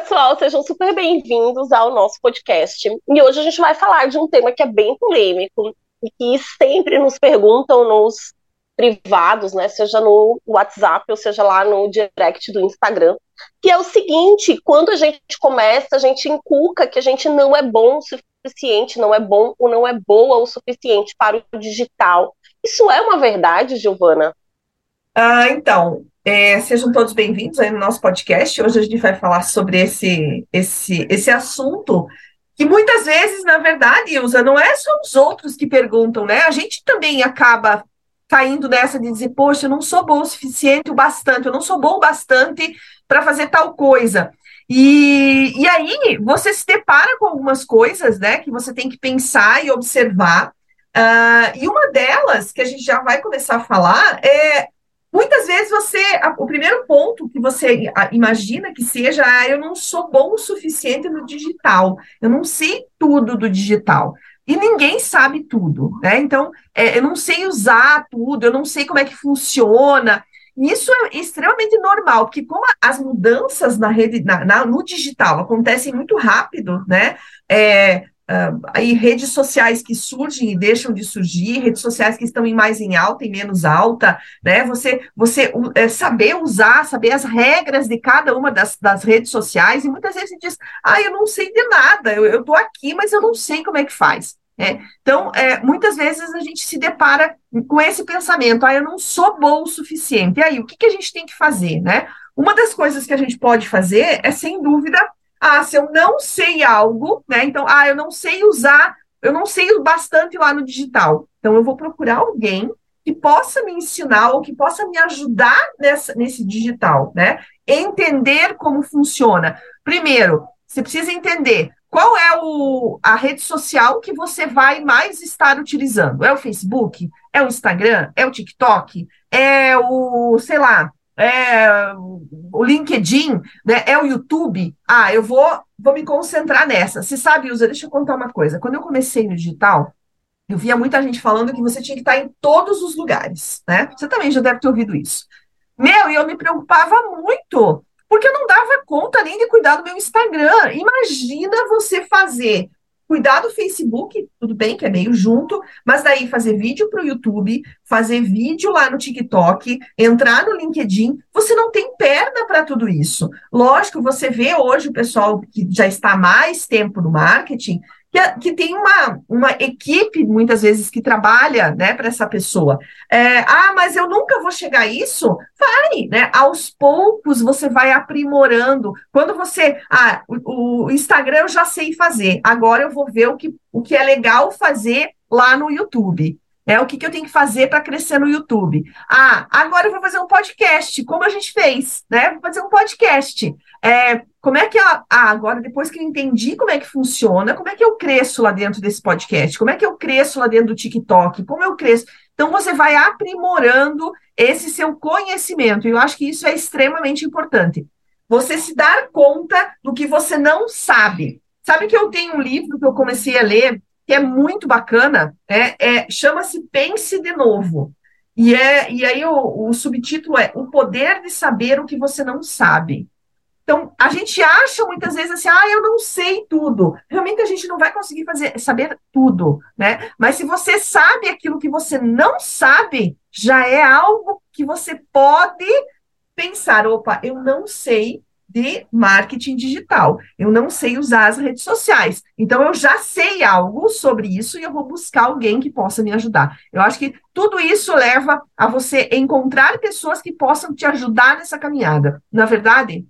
pessoal, sejam super bem-vindos ao nosso podcast. E hoje a gente vai falar de um tema que é bem polêmico e que sempre nos perguntam nos privados, né, seja no WhatsApp ou seja lá no direct do Instagram, que é o seguinte, quando a gente começa, a gente inculca que a gente não é bom o suficiente, não é bom ou não é boa o suficiente para o digital. Isso é uma verdade, Giovana? Ah, então, é, sejam todos bem-vindos aí no nosso podcast. Hoje a gente vai falar sobre esse, esse, esse assunto que muitas vezes, na verdade, usa, não é só os outros que perguntam, né? A gente também acaba caindo nessa de dizer, poxa, eu não sou bom o suficiente, o bastante, eu não sou bom o bastante para fazer tal coisa. E, e aí você se depara com algumas coisas, né, que você tem que pensar e observar. Uh, e uma delas, que a gente já vai começar a falar, é Muitas vezes você, o primeiro ponto que você imagina que seja, ah, eu não sou bom o suficiente no digital, eu não sei tudo do digital. E ninguém sabe tudo, né? Então, é, eu não sei usar tudo, eu não sei como é que funciona. Isso é extremamente normal, porque como as mudanças na rede, na, na no digital acontecem muito rápido, né? É, Uh, aí redes sociais que surgem e deixam de surgir, redes sociais que estão em mais em alta e menos alta, né? Você, você é, saber usar, saber as regras de cada uma das, das redes sociais, e muitas vezes diz, ah, eu não sei de nada, eu estou aqui, mas eu não sei como é que faz. É, então, é, muitas vezes a gente se depara com esse pensamento, ah, eu não sou bom o suficiente. E aí, o que, que a gente tem que fazer, né? Uma das coisas que a gente pode fazer é, sem dúvida, ah, se eu não sei algo, né? Então, ah, eu não sei usar, eu não sei bastante lá no digital. Então, eu vou procurar alguém que possa me ensinar ou que possa me ajudar nessa, nesse digital, né? Entender como funciona. Primeiro, você precisa entender qual é o, a rede social que você vai mais estar utilizando. É o Facebook? É o Instagram? É o TikTok? É o, sei lá, é o LinkedIn, né, é o YouTube. Ah, eu vou, vou me concentrar nessa. Você sabe, Usa, deixa eu contar uma coisa. Quando eu comecei no digital, eu via muita gente falando que você tinha que estar em todos os lugares, né? Você também já deve ter ouvido isso. Meu, e eu me preocupava muito, porque eu não dava conta nem de cuidar do meu Instagram. Imagina você fazer cuidar do Facebook, tudo bem que é meio junto, mas daí fazer vídeo para o YouTube, fazer vídeo lá no TikTok, entrar no LinkedIn, você não tem perna para tudo isso. Lógico, você vê hoje o pessoal que já está mais tempo no marketing, que, que tem uma, uma equipe, muitas vezes, que trabalha né, para essa pessoa. É, ah, mas eu nunca vou chegar a isso? Vai, né? Aos poucos você vai aprimorando. Quando você. Ah, o, o Instagram eu já sei fazer, agora eu vou ver o que, o que é legal fazer lá no YouTube. É o que, que eu tenho que fazer para crescer no YouTube. Ah, agora eu vou fazer um podcast, como a gente fez, né? Vou fazer um podcast. É, como é que a, ah, agora, depois que eu entendi como é que funciona, como é que eu cresço lá dentro desse podcast? Como é que eu cresço lá dentro do TikTok? Como eu cresço? Então, você vai aprimorando esse seu conhecimento. E eu acho que isso é extremamente importante. Você se dar conta do que você não sabe. Sabe que eu tenho um livro que eu comecei a ler que é muito bacana, é, é chama-se Pense de Novo. E, é, e aí o, o subtítulo é O Poder de Saber o que Você Não Sabe. Então, a gente acha muitas vezes assim, ah, eu não sei tudo. Realmente a gente não vai conseguir fazer, saber tudo, né? Mas se você sabe aquilo que você não sabe, já é algo que você pode pensar, opa, eu não sei de marketing digital. Eu não sei usar as redes sociais. Então, eu já sei algo sobre isso e eu vou buscar alguém que possa me ajudar. Eu acho que tudo isso leva a você encontrar pessoas que possam te ajudar nessa caminhada. Na verdade?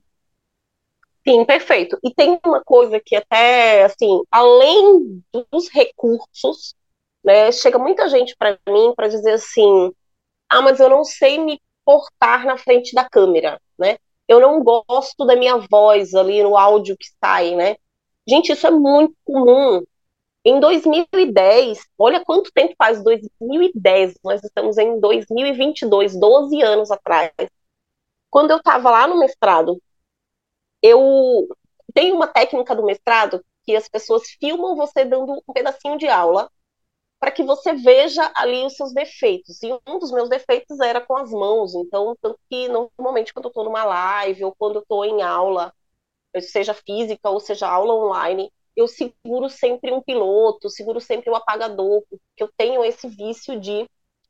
Sim, perfeito. E tem uma coisa que até, assim, além dos recursos, né, chega muita gente para mim para dizer assim, ah, mas eu não sei me portar na frente da câmera, né? eu não gosto da minha voz ali no áudio que sai, né? Gente, isso é muito comum. Em 2010, olha quanto tempo faz 2010, nós estamos em 2022, 12 anos atrás. Quando eu estava lá no mestrado, eu tenho uma técnica do mestrado que as pessoas filmam você dando um pedacinho de aula para que você veja ali os seus defeitos. E um dos meus defeitos era com as mãos, então, tanto que normalmente quando eu estou numa live ou quando eu estou em aula, seja física ou seja aula online, eu seguro sempre um piloto, seguro sempre o um apagador, porque eu tenho esse vício de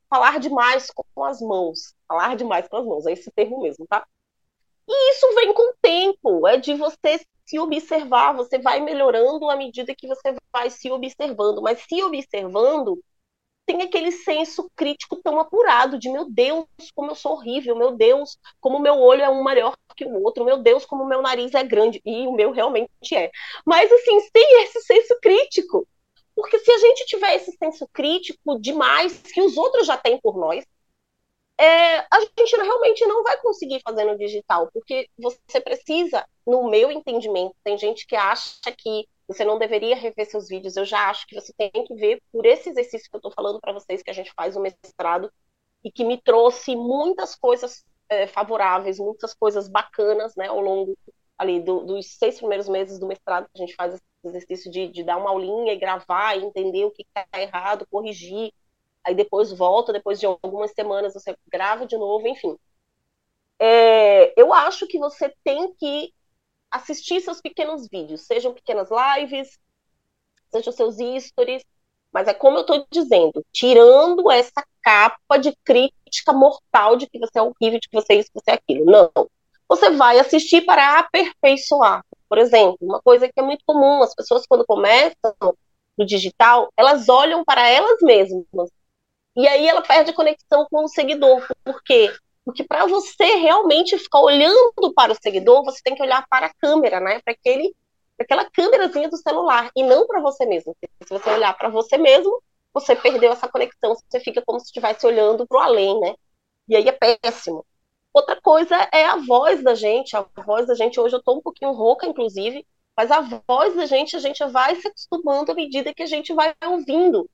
falar demais com as mãos. Falar demais com as mãos, é esse termo mesmo, tá? E isso vem com o tempo, é de você se observar, você vai melhorando à medida que você vai se observando, mas se observando tem aquele senso crítico tão apurado de meu Deus, como eu sou horrível, meu Deus, como meu olho é um maior que o outro, meu Deus, como meu nariz é grande, e o meu realmente é. Mas assim, sem esse senso crítico. Porque se a gente tiver esse senso crítico demais que os outros já têm por nós, é, a gente realmente não vai conseguir fazer no digital, porque você precisa, no meu entendimento, tem gente que acha que você não deveria rever seus vídeos, eu já acho que você tem que ver por esse exercício que eu estou falando para vocês, que a gente faz o mestrado, e que me trouxe muitas coisas é, favoráveis, muitas coisas bacanas, né, ao longo ali do, dos seis primeiros meses do mestrado, a gente faz esse exercício de, de dar uma aulinha e gravar, e entender o que está errado, corrigir, aí depois volta, depois de algumas semanas você grava de novo, enfim. É, eu acho que você tem que assistir seus pequenos vídeos, sejam pequenas lives, sejam seus stories, mas é como eu estou dizendo, tirando essa capa de crítica mortal de que você é horrível, de que você é isso, que você é aquilo. Não. Você vai assistir para aperfeiçoar. Por exemplo, uma coisa que é muito comum, as pessoas quando começam no digital, elas olham para elas mesmas e aí ela perde a conexão com o seguidor. Por quê? Porque para você realmente ficar olhando para o seguidor, você tem que olhar para a câmera, né? Para aquele, aquela câmerazinha do celular e não para você mesmo. Se você olhar para você mesmo, você perdeu essa conexão. Você fica como se estivesse olhando para o além, né? E aí é péssimo. Outra coisa é a voz da gente. A voz da gente hoje eu estou um pouquinho rouca, inclusive, mas a voz da gente a gente vai se acostumando à medida que a gente vai ouvindo.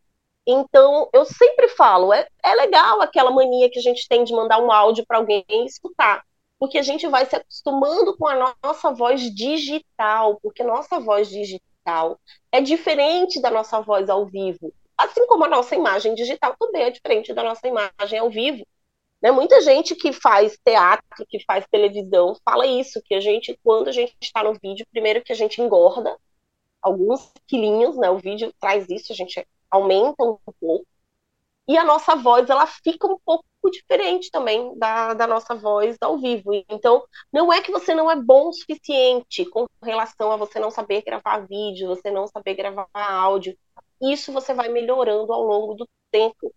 Então, eu sempre falo, é, é legal aquela mania que a gente tem de mandar um áudio para alguém escutar, porque a gente vai se acostumando com a nossa voz digital, porque nossa voz digital é diferente da nossa voz ao vivo. Assim como a nossa imagem digital também é diferente da nossa imagem ao vivo. Né? Muita gente que faz teatro, que faz televisão, fala isso, que a gente, quando a gente está no vídeo, primeiro que a gente engorda alguns quilinhos, né? O vídeo traz isso, a gente aumenta um pouco. E a nossa voz, ela fica um pouco diferente também da, da nossa voz ao vivo. Então, não é que você não é bom o suficiente com relação a você não saber gravar vídeo, você não saber gravar áudio. Isso você vai melhorando ao longo do tempo.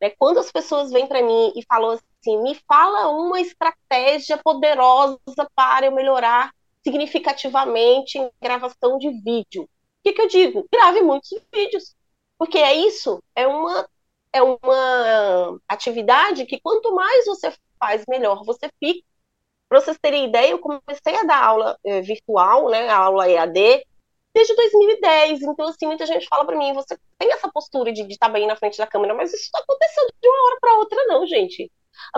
Né? Quando as pessoas vêm para mim e falam assim, me fala uma estratégia poderosa para eu melhorar significativamente em gravação de vídeo. O que, que eu digo? Grave muitos vídeos. Porque é isso, é uma, é uma atividade que quanto mais você faz, melhor você fica. Para vocês terem ideia, eu comecei a dar aula eh, virtual, né, a aula EAD, desde 2010. Então, assim, muita gente fala para mim, você tem essa postura de estar bem na frente da câmera, mas isso está acontecendo de uma hora para outra, não, gente.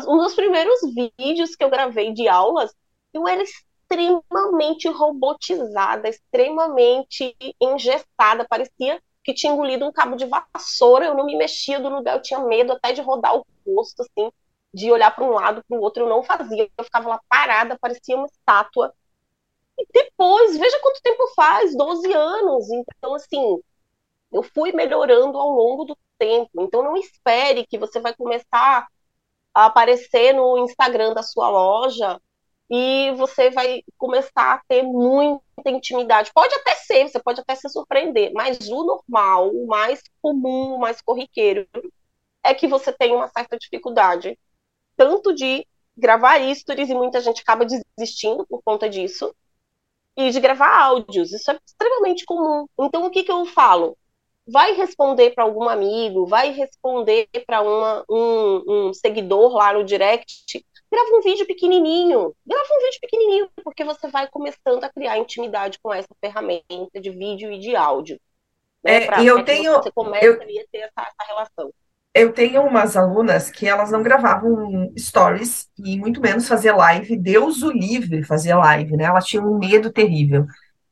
Um dos primeiros vídeos que eu gravei de aulas, eu era extremamente robotizada, extremamente engessada, parecia que tinha engolido um cabo de vassoura, eu não me mexia do lugar, eu tinha medo até de rodar o rosto, assim, de olhar para um lado, para o outro, eu não fazia, eu ficava lá parada, parecia uma estátua. E depois, veja quanto tempo faz, 12 anos, então, assim, eu fui melhorando ao longo do tempo, então não espere que você vai começar a aparecer no Instagram da sua loja e você vai começar a ter muita intimidade. Pode até ser, você pode até se surpreender, mas o normal, o mais comum, o mais corriqueiro, é que você tem uma certa dificuldade, tanto de gravar stories, e muita gente acaba desistindo por conta disso, e de gravar áudios. Isso é extremamente comum. Então, o que, que eu falo? Vai responder para algum amigo, vai responder para um, um seguidor lá no direct grava um vídeo pequenininho, grava um vídeo pequenininho, porque você vai começando a criar intimidade com essa ferramenta de vídeo e de áudio. Né, é, e eu tenho, você começa eu, a ter essa, essa relação. Eu tenho umas alunas que elas não gravavam stories e muito menos fazer live. Deus o livre fazer live, né? Elas tinham um medo terrível.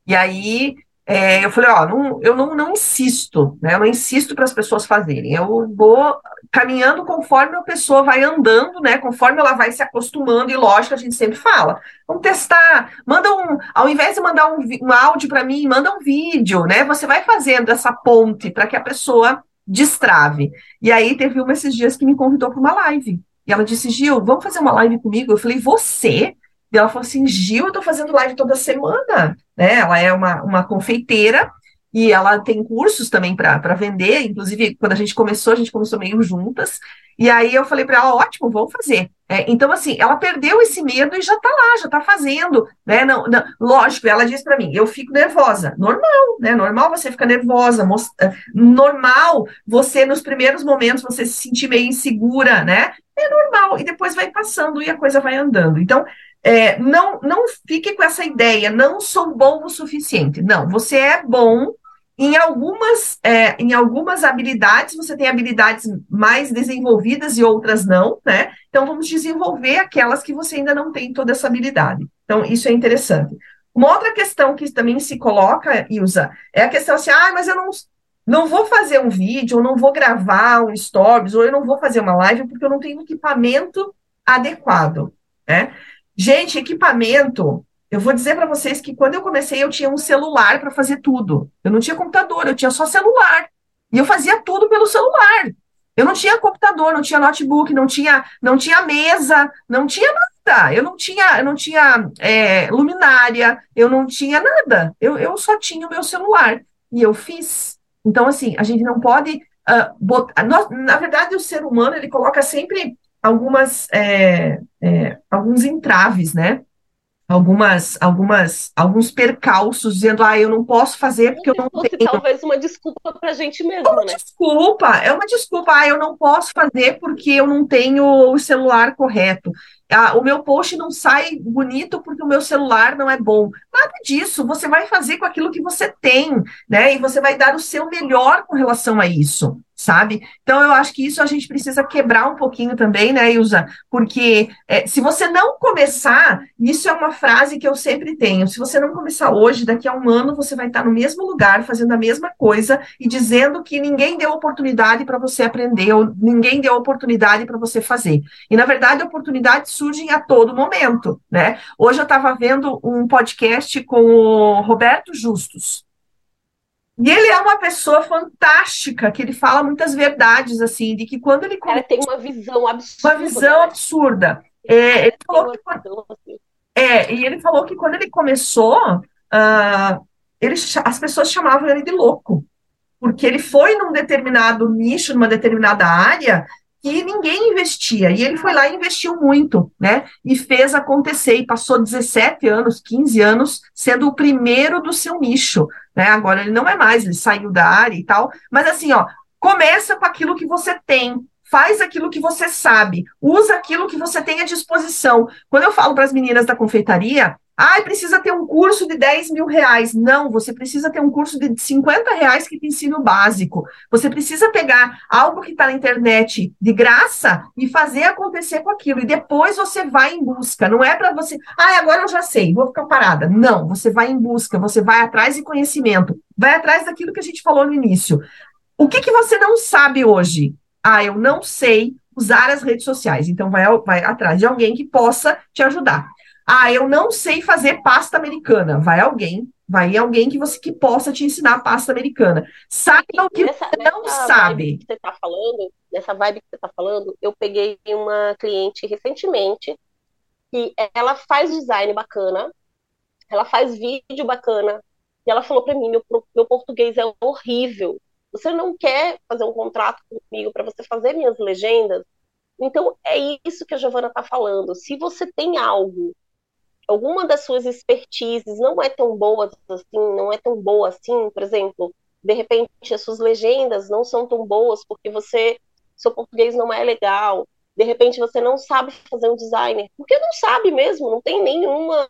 E aí é, eu falei, ó, não, eu não, não insisto, né? Eu não insisto para as pessoas fazerem. Eu vou caminhando conforme a pessoa vai andando, né? Conforme ela vai se acostumando, e lógico, a gente sempre fala. Vamos testar, manda um, ao invés de mandar um, um áudio para mim, manda um vídeo, né? Você vai fazendo essa ponte para que a pessoa destrave. E aí teve uma esses dias que me convidou para uma live. E ela disse, Gil, vamos fazer uma live comigo? Eu falei, você? E ela falou assim: Gil, eu tô fazendo live toda semana. Né? Ela é uma, uma confeiteira e ela tem cursos também para vender. Inclusive, quando a gente começou, a gente começou meio juntas. E aí eu falei para ela: ótimo, vamos fazer. É, então, assim, ela perdeu esse medo e já está lá, já está fazendo. Né? Não, não, lógico, ela disse para mim: eu fico nervosa. Normal, né? Normal você ficar nervosa. É, normal você, nos primeiros momentos, você se sentir meio insegura, né? É normal. E depois vai passando e a coisa vai andando. Então, é, não, não fique com essa ideia, não sou bom o suficiente. Não, você é bom em algumas, é, em algumas habilidades, você tem habilidades mais desenvolvidas e outras não, né? Então, vamos desenvolver aquelas que você ainda não tem toda essa habilidade. Então, isso é interessante. Uma outra questão que também se coloca, Ilza, é a questão assim, ah, mas eu não, não vou fazer um vídeo, ou não vou gravar um stories, ou eu não vou fazer uma live porque eu não tenho equipamento adequado, né? Gente, equipamento. Eu vou dizer para vocês que quando eu comecei, eu tinha um celular para fazer tudo. Eu não tinha computador, eu tinha só celular. E eu fazia tudo pelo celular. Eu não tinha computador, não tinha notebook, não tinha, não tinha mesa, não tinha nada. Eu não tinha, eu não tinha é, luminária, eu não tinha nada. Eu, eu só tinha o meu celular. E eu fiz. Então, assim, a gente não pode. Uh, botar, nós, na verdade, o ser humano ele coloca sempre algumas, é, é, alguns entraves, né? Algumas, algumas, alguns percalços dizendo, ah, eu não posso fazer porque eu não tenho. Talvez uma desculpa para a gente mesmo, uma né? Desculpa, é uma desculpa, ah, eu não posso fazer porque eu não tenho o celular correto ah, o meu post não sai bonito porque o meu celular não é bom. Nada disso. Você vai fazer com aquilo que você tem, né? E você vai dar o seu melhor com relação a isso, sabe? Então, eu acho que isso a gente precisa quebrar um pouquinho também, né, Ilza? Porque é, se você não começar, isso é uma frase que eu sempre tenho. Se você não começar hoje, daqui a um ano você vai estar no mesmo lugar, fazendo a mesma coisa e dizendo que ninguém deu oportunidade para você aprender, ou ninguém deu oportunidade para você fazer. E, na verdade, a oportunidade surgem a todo momento, né? Hoje eu estava vendo um podcast com o Roberto Justus. E ele é uma pessoa fantástica, que ele fala muitas verdades, assim, de que quando ele... Cara, tem uma visão absurda. Uma visão né? absurda. É, ele falou que quando, assim. é, e ele falou que quando ele começou, uh, ele, as pessoas chamavam ele de louco, porque ele foi num determinado nicho, numa determinada área, que ninguém investia. E ele foi lá e investiu muito, né? E fez acontecer, e passou 17 anos, 15 anos, sendo o primeiro do seu nicho, né? Agora ele não é mais, ele saiu da área e tal, mas assim, ó, começa com aquilo que você tem, faz aquilo que você sabe, usa aquilo que você tem à disposição. Quando eu falo para as meninas da confeitaria, ah, precisa ter um curso de 10 mil reais. Não, você precisa ter um curso de 50 reais que te ensina o básico. Você precisa pegar algo que está na internet de graça e fazer acontecer com aquilo. E depois você vai em busca. Não é para você, ah, agora eu já sei, vou ficar parada. Não, você vai em busca, você vai atrás de conhecimento, vai atrás daquilo que a gente falou no início. O que, que você não sabe hoje? Ah, eu não sei usar as redes sociais. Então, vai, vai atrás de alguém que possa te ajudar. Ah, eu não sei fazer pasta americana. Vai alguém, vai alguém que você que possa te ensinar pasta americana. Sabe o que nessa, você não sabe. Que você tá falando, nessa vibe que você está falando, eu peguei uma cliente recentemente que ela faz design bacana, ela faz vídeo bacana, e ela falou para mim, meu, meu português é horrível. Você não quer fazer um contrato comigo para você fazer minhas legendas? Então, é isso que a Giovana está falando. Se você tem algo alguma das suas expertises não é tão boa assim, não é tão boa assim, por exemplo, de repente as suas legendas não são tão boas porque você seu português não é legal, de repente você não sabe fazer um designer, porque não sabe mesmo, não tem nenhuma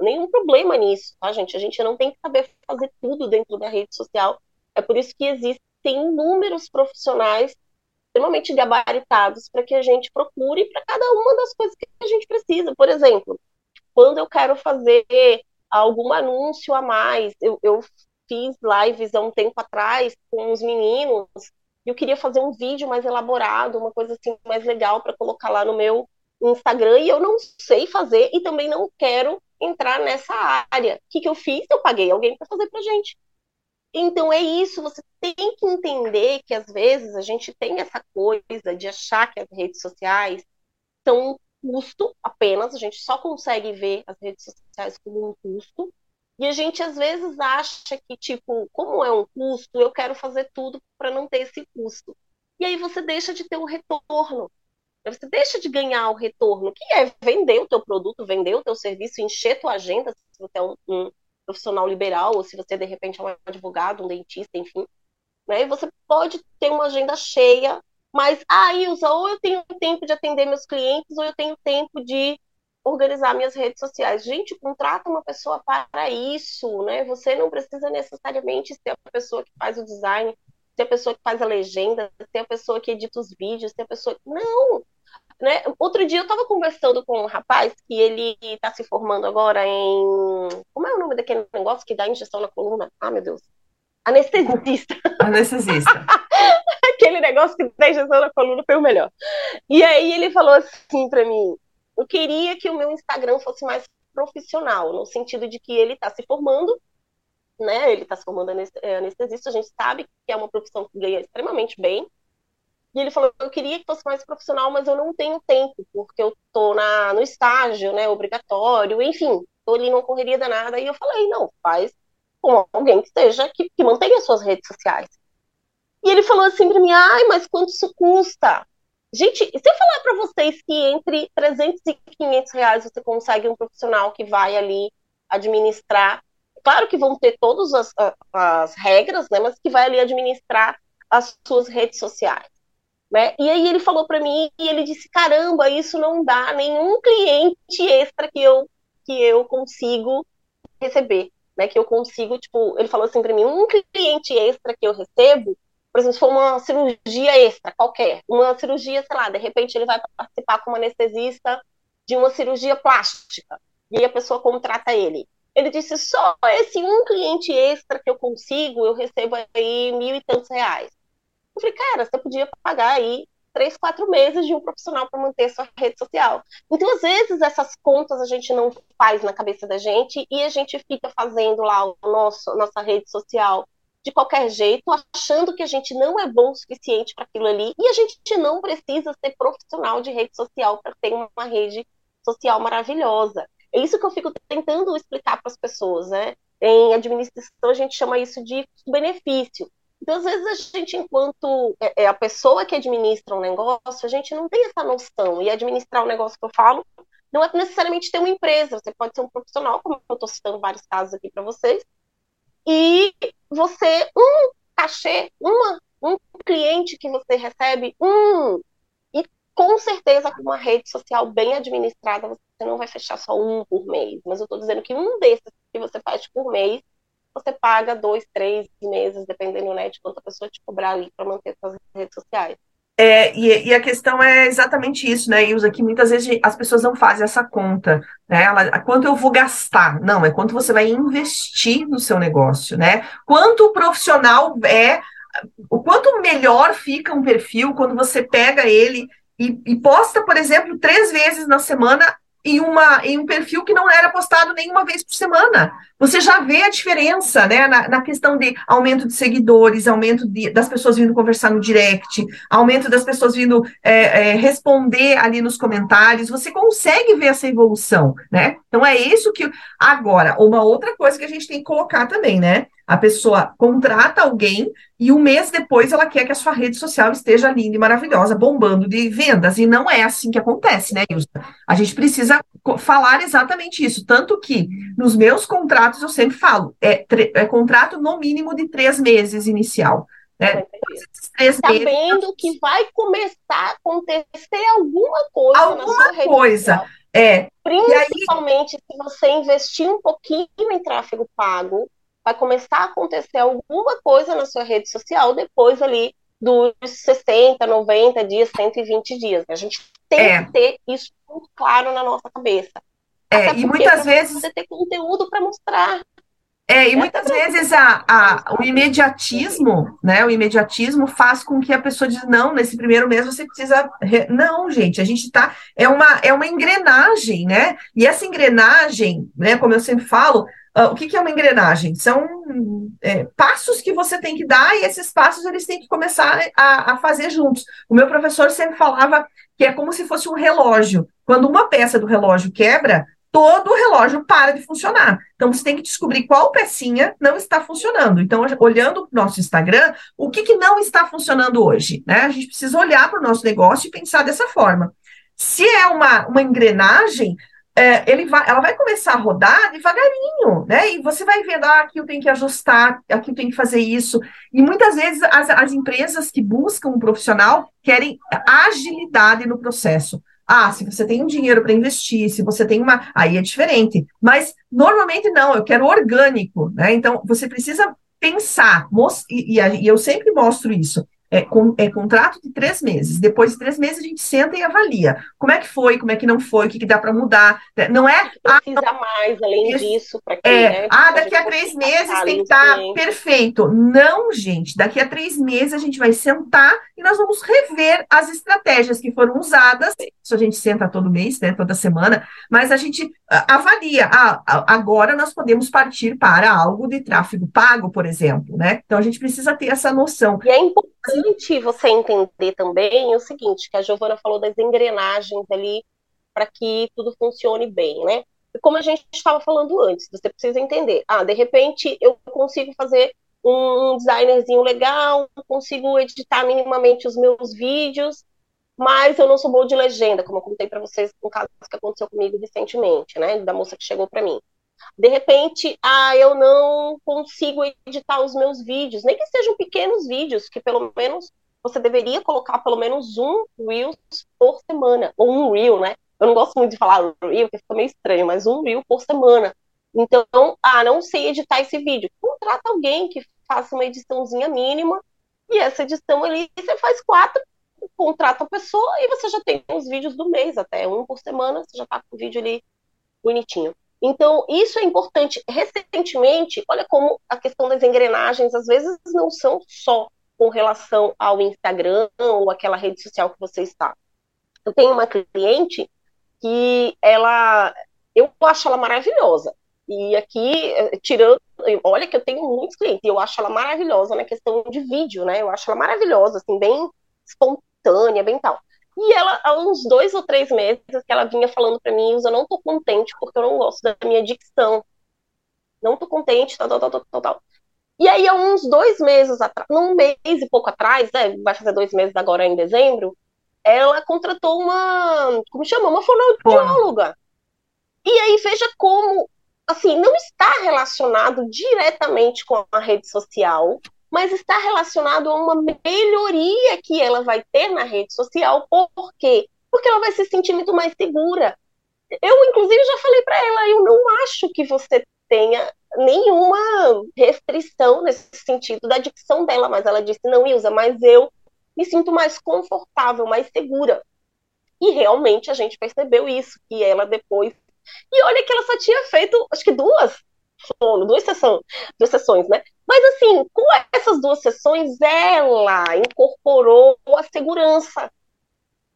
nenhum problema nisso, tá, gente? A gente não tem que saber fazer tudo dentro da rede social. É por isso que existem inúmeros profissionais extremamente gabaritados para que a gente procure para cada uma das coisas que a gente precisa. Por exemplo, quando eu quero fazer algum anúncio a mais, eu, eu fiz lives há um tempo atrás com os meninos, eu queria fazer um vídeo mais elaborado, uma coisa assim mais legal para colocar lá no meu Instagram, e eu não sei fazer e também não quero entrar nessa área. O que, que eu fiz? Eu paguei alguém para fazer pra gente. Então é isso, você tem que entender que às vezes a gente tem essa coisa de achar que as redes sociais são custo apenas, a gente só consegue ver as redes sociais como um custo, e a gente às vezes acha que, tipo, como é um custo, eu quero fazer tudo para não ter esse custo. E aí você deixa de ter o um retorno. Você deixa de ganhar o retorno, que é vender o teu produto, vender o teu serviço, encher tua agenda, se você é um, um profissional liberal, ou se você, de repente, é um advogado, um dentista, enfim. Né? E você pode ter uma agenda cheia, mas, ah, Ilza, ou eu tenho tempo de atender meus clientes, ou eu tenho tempo de organizar minhas redes sociais. Gente, contrata uma pessoa para isso, né? Você não precisa necessariamente ser a pessoa que faz o design, ser a pessoa que faz a legenda, ser a pessoa que edita os vídeos, ser a pessoa. Não! Né? Outro dia eu estava conversando com um rapaz que ele está se formando agora em. Como é o nome daquele negócio que dá injeção na coluna? Ah, meu Deus. Anestesista. Anestesista. Aquele negócio que dá injeção na coluna foi o melhor. E aí ele falou assim para mim: eu queria que o meu Instagram fosse mais profissional, no sentido de que ele está se formando, né? Ele está se formando é, anestesista, a gente sabe que é uma profissão que ganha extremamente bem. E ele falou: eu queria que fosse mais profissional, mas eu não tenho tempo, porque eu tô na, no estágio, né? Obrigatório, enfim, tô ali numa correria danada. E eu falei: não, faz com alguém que esteja, que, que mantenha suas redes sociais. E ele falou assim para mim: ai, mas quanto isso custa? Gente, se eu falar para vocês que entre 300 e 500 reais você consegue um profissional que vai ali administrar, claro que vão ter todas as, as regras, né, mas que vai ali administrar as suas redes sociais. Né? E aí ele falou para mim e ele disse: caramba, isso não dá nenhum cliente extra que eu que eu consigo receber, né? Que eu consigo, tipo, ele falou assim para mim: um cliente extra que eu recebo por exemplo, se for uma cirurgia extra, qualquer, uma cirurgia, sei lá, de repente ele vai participar como anestesista de uma cirurgia plástica, e a pessoa contrata ele. Ele disse, só esse um cliente extra que eu consigo, eu recebo aí mil e tantos reais. Eu falei, cara, você podia pagar aí três, quatro meses de um profissional para manter sua rede social. Então, às vezes, essas contas a gente não faz na cabeça da gente e a gente fica fazendo lá o nosso, nossa rede social de qualquer jeito, achando que a gente não é bom o suficiente para aquilo ali, e a gente não precisa ser profissional de rede social para ter uma rede social maravilhosa. É isso que eu fico tentando explicar para as pessoas, né? Em administração, a gente chama isso de benefício. Então, às vezes, a gente, enquanto é, é a pessoa que administra um negócio, a gente não tem essa noção. E administrar um negócio que eu falo não é necessariamente ter uma empresa, você pode ser um profissional, como eu estou citando vários casos aqui para vocês, e você, um cachê, uma, um cliente que você recebe, um, e com certeza com uma rede social bem administrada, você não vai fechar só um por mês, mas eu estou dizendo que um desses que você faz por mês, você paga dois, três meses, dependendo né, de quanto a pessoa te cobrar ali para manter suas redes sociais. É, e, e, a questão é exatamente isso, né, Ilza, que muitas vezes as pessoas não fazem essa conta, né, ela, quanto eu vou gastar, não, é quanto você vai investir no seu negócio, né, quanto o profissional é, o quanto melhor fica um perfil quando você pega ele e, e posta, por exemplo, três vezes na semana em, uma, em um perfil que não era postado nenhuma vez por semana. Você já vê a diferença né, na, na questão de aumento de seguidores, aumento de, das pessoas vindo conversar no direct, aumento das pessoas vindo é, é, responder ali nos comentários. Você consegue ver essa evolução, né? Então é isso que. Agora, uma outra coisa que a gente tem que colocar também, né? A pessoa contrata alguém e um mês depois ela quer que a sua rede social esteja linda e maravilhosa, bombando de vendas. E não é assim que acontece, né, Ilza? A gente precisa falar exatamente isso. Tanto que nos meus contratos eu sempre falo, é, é contrato no mínimo de três meses inicial. Né? Sabendo meses, que vai começar a acontecer alguma coisa alguma na sua rede coisa. Social. É. Principalmente aí... se você investir um pouquinho em tráfego pago, vai começar a acontecer alguma coisa na sua rede social depois ali dos 60, 90 dias, 120 dias. A gente tem é. que ter isso muito claro na nossa cabeça. É, e muitas vezes você ter conteúdo para mostrar. É, e muitas vezes a, a, o imediatismo, né? O imediatismo faz com que a pessoa diz, não, nesse primeiro mês você precisa. Re... Não, gente, a gente tá. É uma, é uma engrenagem, né? E essa engrenagem, né, como eu sempre falo, uh, o que, que é uma engrenagem? São é, passos que você tem que dar, e esses passos eles têm que começar a, a fazer juntos. O meu professor sempre falava que é como se fosse um relógio. Quando uma peça do relógio quebra, todo o relógio para de funcionar. Então, você tem que descobrir qual pecinha não está funcionando. Então, olhando o nosso Instagram, o que, que não está funcionando hoje? Né? A gente precisa olhar para o nosso negócio e pensar dessa forma. Se é uma, uma engrenagem, é, vai, ela vai começar a rodar devagarinho, né? E você vai vendo, ah, aqui eu tenho que ajustar, aqui eu tenho que fazer isso. E muitas vezes as, as empresas que buscam um profissional querem agilidade no processo. Ah, se você tem dinheiro para investir, se você tem uma. Aí é diferente. Mas normalmente não, eu quero orgânico, né? Então você precisa pensar, e, e eu sempre mostro isso é, com, é, contrato de três meses. Depois de três meses, a gente senta e avalia. Como é que foi, como é que não foi, o que, que dá para mudar. Né? Não é. Precisa ah, mais, além isso, disso, para que. É, né, ah, daqui a três meses tem que estar tá perfeito. Não, gente. Daqui a três meses a gente vai sentar e nós vamos rever as estratégias que foram usadas. Isso a gente senta todo mês, né, toda semana, mas a gente avalia. Ah, agora nós podemos partir para algo de tráfego pago, por exemplo, né? Então a gente precisa ter essa noção. E é importante você entender também o seguinte, que a Giovana falou das engrenagens ali para que tudo funcione bem, né? Como a gente estava falando antes, você precisa entender. Ah, de repente eu consigo fazer um designerzinho legal, consigo editar minimamente os meus vídeos, mas eu não sou boa de legenda, como eu contei para vocês um caso que aconteceu comigo recentemente, né, da moça que chegou para mim. De repente, ah, eu não consigo editar os meus vídeos, nem que sejam pequenos vídeos, que pelo menos você deveria colocar pelo menos um Reels por semana, ou um Reel, né? Eu não gosto muito de falar Reel, porque fica meio estranho, mas um Reel por semana. Então, ah, não sei editar esse vídeo. Contrata alguém que faça uma ediçãozinha mínima, e essa edição ali você faz quatro, contrata a pessoa e você já tem os vídeos do mês, até um por semana, você já está com o vídeo ali bonitinho. Então, isso é importante. Recentemente, olha como a questão das engrenagens, às vezes, não são só com relação ao Instagram ou aquela rede social que você está. Eu tenho uma cliente que ela, eu acho ela maravilhosa. E aqui, tirando, olha que eu tenho muitos clientes, eu acho ela maravilhosa na questão de vídeo, né? Eu acho ela maravilhosa, assim, bem espontânea, bem tal. E ela, há uns dois ou três meses, que ela vinha falando para mim, eu não tô contente porque eu não gosto da minha dicção. Não tô contente, tal, tal, tal, tal, tal. E aí, há uns dois meses atrás, num mês e pouco atrás, né, vai fazer dois meses agora em dezembro, ela contratou uma, como chama? Uma fonoaudióloga. E aí, veja como, assim, não está relacionado diretamente com a rede social, mas está relacionado a uma melhoria que ela vai ter na rede social. Por quê? Porque ela vai se sentir muito mais segura. Eu, inclusive, já falei para ela, eu não acho que você tenha nenhuma restrição nesse sentido da dicção dela, mas ela disse, não, Ilza, mas eu me sinto mais confortável, mais segura. E realmente a gente percebeu isso, que ela depois. E olha que ela só tinha feito, acho que duas duas sessões, duas sessões, né? Mas assim, com essas duas sessões, ela incorporou a segurança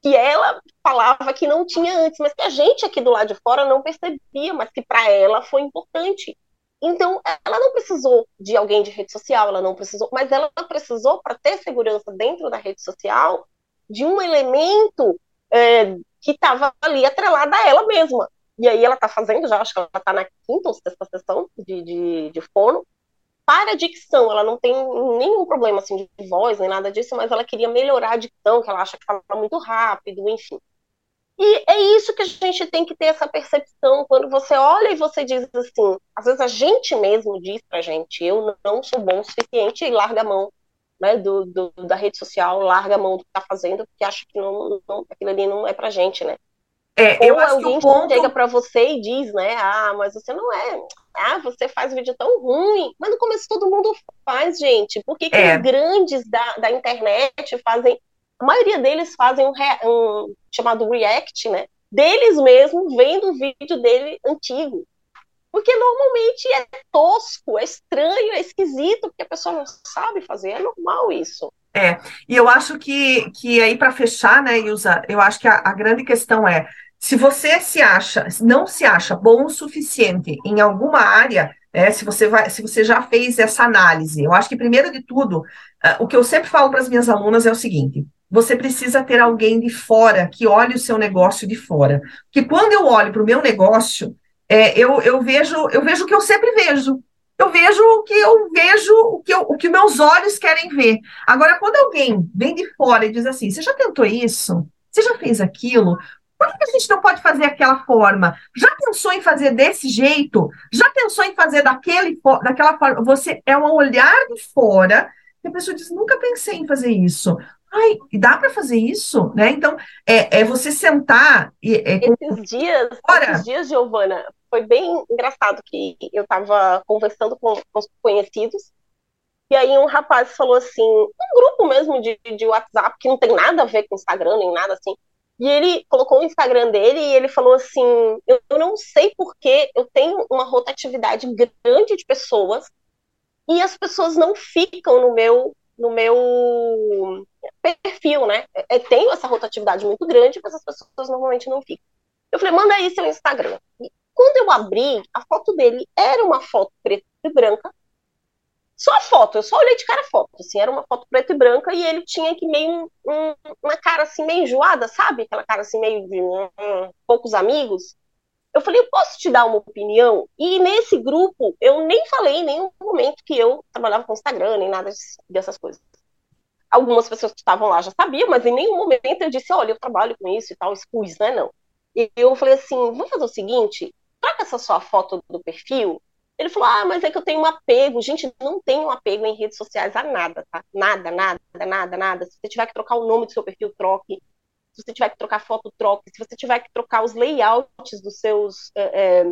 que ela falava que não tinha antes, mas que a gente aqui do lado de fora não percebia, mas que para ela foi importante. Então, ela não precisou de alguém de rede social, ela não precisou, mas ela precisou para ter segurança dentro da rede social de um elemento é, que estava ali atrelado a ela mesma. E aí ela está fazendo, já acho que ela está na quinta ou sexta sessão de, de, de fono. Para a dicção, ela não tem nenhum problema assim de voz, nem nada disso, mas ela queria melhorar a dicção, que ela acha que fala muito rápido, enfim. E é isso que a gente tem que ter essa percepção quando você olha e você diz assim, às vezes a gente mesmo diz pra gente, eu não sou bom o suficiente e larga a mão né, do, do, da rede social, larga a mão do que tá fazendo, porque acha que não, não, aquilo ali não é pra gente, né? É, eu Ou acho alguém que o ponto... chega para você e diz, né? Ah, mas você não é. Ah, você faz vídeo tão ruim. Mas no começo todo mundo faz, gente. Por que, que é. os grandes da, da internet fazem. A maioria deles fazem um, um chamado React, né? Deles mesmo vendo o vídeo dele antigo. Porque normalmente é tosco, é estranho, é esquisito, porque a pessoa não sabe fazer, é normal isso. É, e eu acho que, que aí para fechar, né, Ilza, eu acho que a, a grande questão é, se você se acha, não se acha bom o suficiente em alguma área, né, se você vai, se você já fez essa análise, eu acho que primeiro de tudo, uh, o que eu sempre falo para as minhas alunas é o seguinte: você precisa ter alguém de fora que olhe o seu negócio de fora. Porque quando eu olho para o meu negócio, é, eu, eu vejo eu vejo o que eu sempre vejo. Eu vejo o que eu vejo, o que, eu, o que meus olhos querem ver. Agora, quando alguém vem de fora e diz assim, você já tentou isso? Você já fez aquilo? Por que a gente não pode fazer aquela forma? Já pensou em fazer desse jeito? Já pensou em fazer daquele, daquela forma? Você é um olhar de fora e a pessoa diz: nunca pensei em fazer isso. Ai, dá para fazer isso, né? Então, é, é você sentar e. É, esses dias, esses dias, Giovana, foi bem engraçado que eu estava conversando com, com os conhecidos, e aí um rapaz falou assim, um grupo mesmo de, de WhatsApp, que não tem nada a ver com Instagram, nem nada assim, e ele colocou o Instagram dele e ele falou assim: Eu não sei porque eu tenho uma rotatividade grande de pessoas e as pessoas não ficam no meu no meu perfil, né? Eu é, tenho essa rotatividade muito grande, mas as pessoas normalmente não ficam. Eu falei, manda aí seu Instagram. Quando eu abri, a foto dele era uma foto preta e branca. Só a foto, eu só olhei de cara a foto, assim, era uma foto preta e branca e ele tinha que meio um, uma cara assim meio enjoada, sabe? Aquela cara assim meio de um, um, poucos amigos. Eu falei, eu posso te dar uma opinião? E nesse grupo, eu nem falei em nenhum momento que eu trabalhava com Instagram, nem nada dessas coisas. Algumas pessoas que estavam lá já sabiam, mas em nenhum momento eu disse, olha, eu trabalho com isso e tal, expus, né? Não. E eu falei assim, vamos fazer o seguinte, troca essa sua foto do perfil. Ele falou, ah, mas é que eu tenho um apego. Gente, não tenho um apego em redes sociais a nada, tá? Nada, nada, nada, nada. Se você tiver que trocar o nome do seu perfil, troque se você tiver que trocar foto, troque. Se você tiver que trocar os layouts dos seus é, é,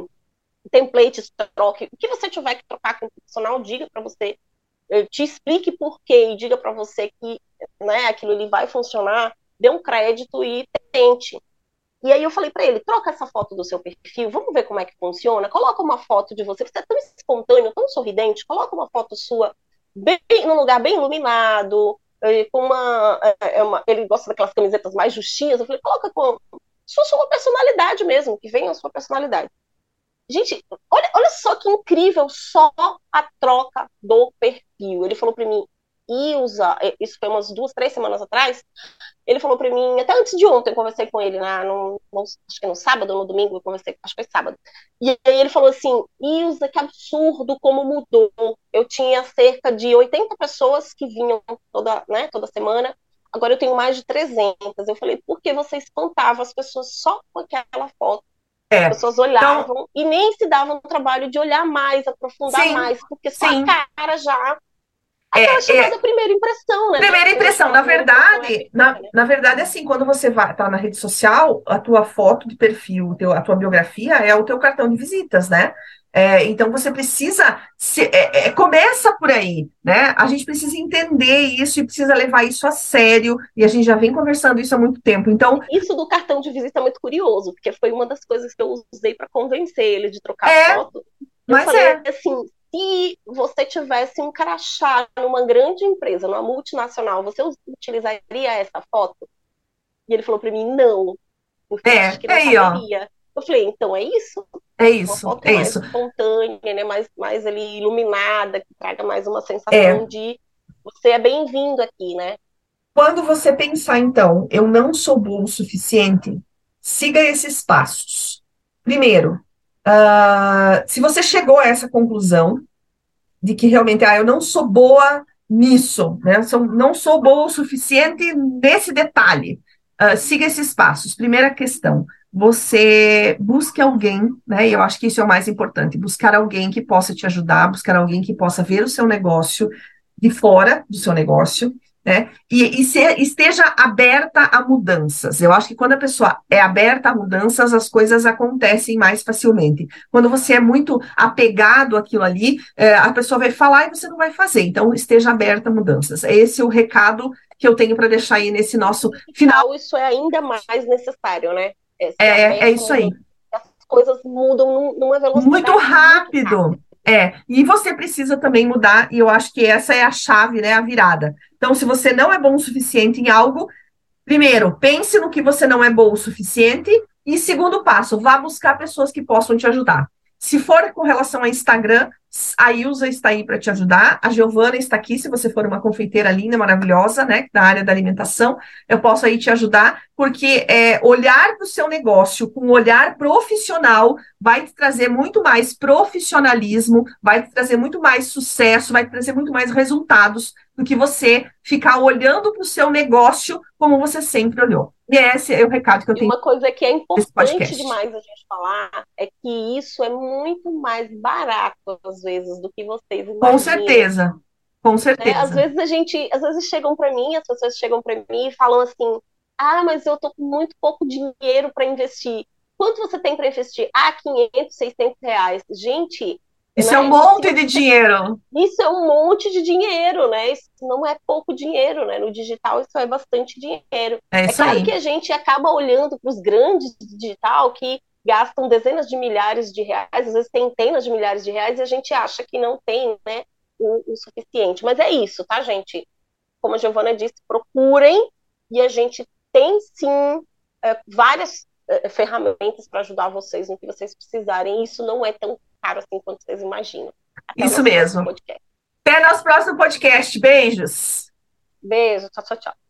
templates, troque. O que você tiver que trocar com o profissional, diga para você, eh, te explique por quê e diga para você que né, aquilo ali vai funcionar, dê um crédito e tente. E aí eu falei para ele, troca essa foto do seu perfil, vamos ver como é que funciona, coloca uma foto de você, você é tão espontâneo, tão sorridente, coloca uma foto sua bem, num lugar bem iluminado, com uma, é, é uma, ele gosta daquelas camisetas mais justinhas. Eu falei, coloca com sua, sua personalidade mesmo, que venha a sua personalidade. Gente, olha, olha só que incrível, só a troca do perfil. Ele falou para mim, Ilza, isso foi umas duas, três semanas atrás, ele falou para mim, até antes de ontem, eu conversei com ele, na, no, no, acho que no sábado ou no domingo, eu conversei, acho que foi sábado. E aí ele falou assim, Ilza, que absurdo como mudou. Eu tinha cerca de 80 pessoas que vinham toda, né, toda semana, agora eu tenho mais de 300. Eu falei, por que você espantava as pessoas só com aquela foto? É. As pessoas olhavam então... e nem se davam o trabalho de olhar mais, aprofundar sim, mais, porque só sim. a cara já Aquela é, chamada é, primeira impressão, né? Primeira impressão, na verdade, na, na verdade, assim, quando você vai tá na rede social, a tua foto de perfil, teu, a tua biografia é o teu cartão de visitas, né? É, então você precisa se, é, é, começa por aí, né? A gente precisa entender isso e precisa levar isso a sério, e a gente já vem conversando isso há muito tempo. Então, isso do cartão de visita é muito curioso, porque foi uma das coisas que eu usei para convencer ele de trocar é, foto. Eu mas falei é. assim, se você tivesse um crachá numa grande empresa, numa multinacional, você utilizaria essa foto? E ele falou para mim, não. Porque é, acho que não é aí, saberia. Eu falei, então é isso? É isso, uma é mais isso. espontânea, né? mais, mais ali iluminada, que traga mais uma sensação é. de você é bem-vindo aqui, né? Quando você pensar, então, eu não sou bom o suficiente, siga esses passos. Primeiro, Uh, se você chegou a essa conclusão de que realmente, ah, eu não sou boa nisso, né? Sou, não sou boa o suficiente nesse detalhe. Uh, siga esses passos. Primeira questão, você busque alguém, né? E eu acho que isso é o mais importante, buscar alguém que possa te ajudar, buscar alguém que possa ver o seu negócio de fora do seu negócio, né? E, e se, esteja aberta a mudanças. Eu acho que quando a pessoa é aberta a mudanças, as coisas acontecem mais facilmente. Quando você é muito apegado àquilo ali, é, a pessoa vai falar e você não vai fazer. Então, esteja aberta a mudanças. Esse é o recado que eu tenho para deixar aí nesse nosso final. Isso é ainda mais necessário, né? É, é, é isso aí. As coisas mudam numa velocidade muito rápido. Muito é, e você precisa também mudar, e eu acho que essa é a chave, né, a virada. Então, se você não é bom o suficiente em algo, primeiro, pense no que você não é bom o suficiente, e segundo passo, vá buscar pessoas que possam te ajudar. Se for com relação a Instagram, a Ilza está aí para te ajudar, a Giovana está aqui, se você for uma confeiteira linda, maravilhosa, né, da área da alimentação, eu posso aí te ajudar, porque é, olhar para o seu negócio com um olhar profissional vai te trazer muito mais profissionalismo, vai te trazer muito mais sucesso, vai te trazer muito mais resultados do que você ficar olhando para o seu negócio como você sempre olhou. E esse é o recado que eu tenho. Uma coisa que é importante demais a gente falar é que isso é muito mais barato, às vezes, do que vocês imaginam. Com certeza. Com né? certeza. Às vezes a gente, às vezes chegam para mim, as pessoas chegam para mim e falam assim: "Ah, mas eu tô com muito pouco dinheiro para investir. Quanto você tem para investir? Ah, 500, 600 reais. Gente, isso é um monte de dinheiro. Isso é um monte de dinheiro, né? Isso não é pouco dinheiro, né? No digital isso é bastante dinheiro. É, é claro aí. que a gente acaba olhando para os grandes digital que gastam dezenas de milhares de reais, às vezes centenas de milhares de reais, e a gente acha que não tem, né, o, o suficiente. Mas é isso, tá, gente? Como a Giovana disse, procurem e a gente tem sim é, várias é, ferramentas para ajudar vocês no que vocês precisarem. Isso não é tão caro assim quanto vocês imaginam. Até Isso mesmo. Até nosso próximo podcast. Beijos. Beijo. Tchau, tchau, tchau.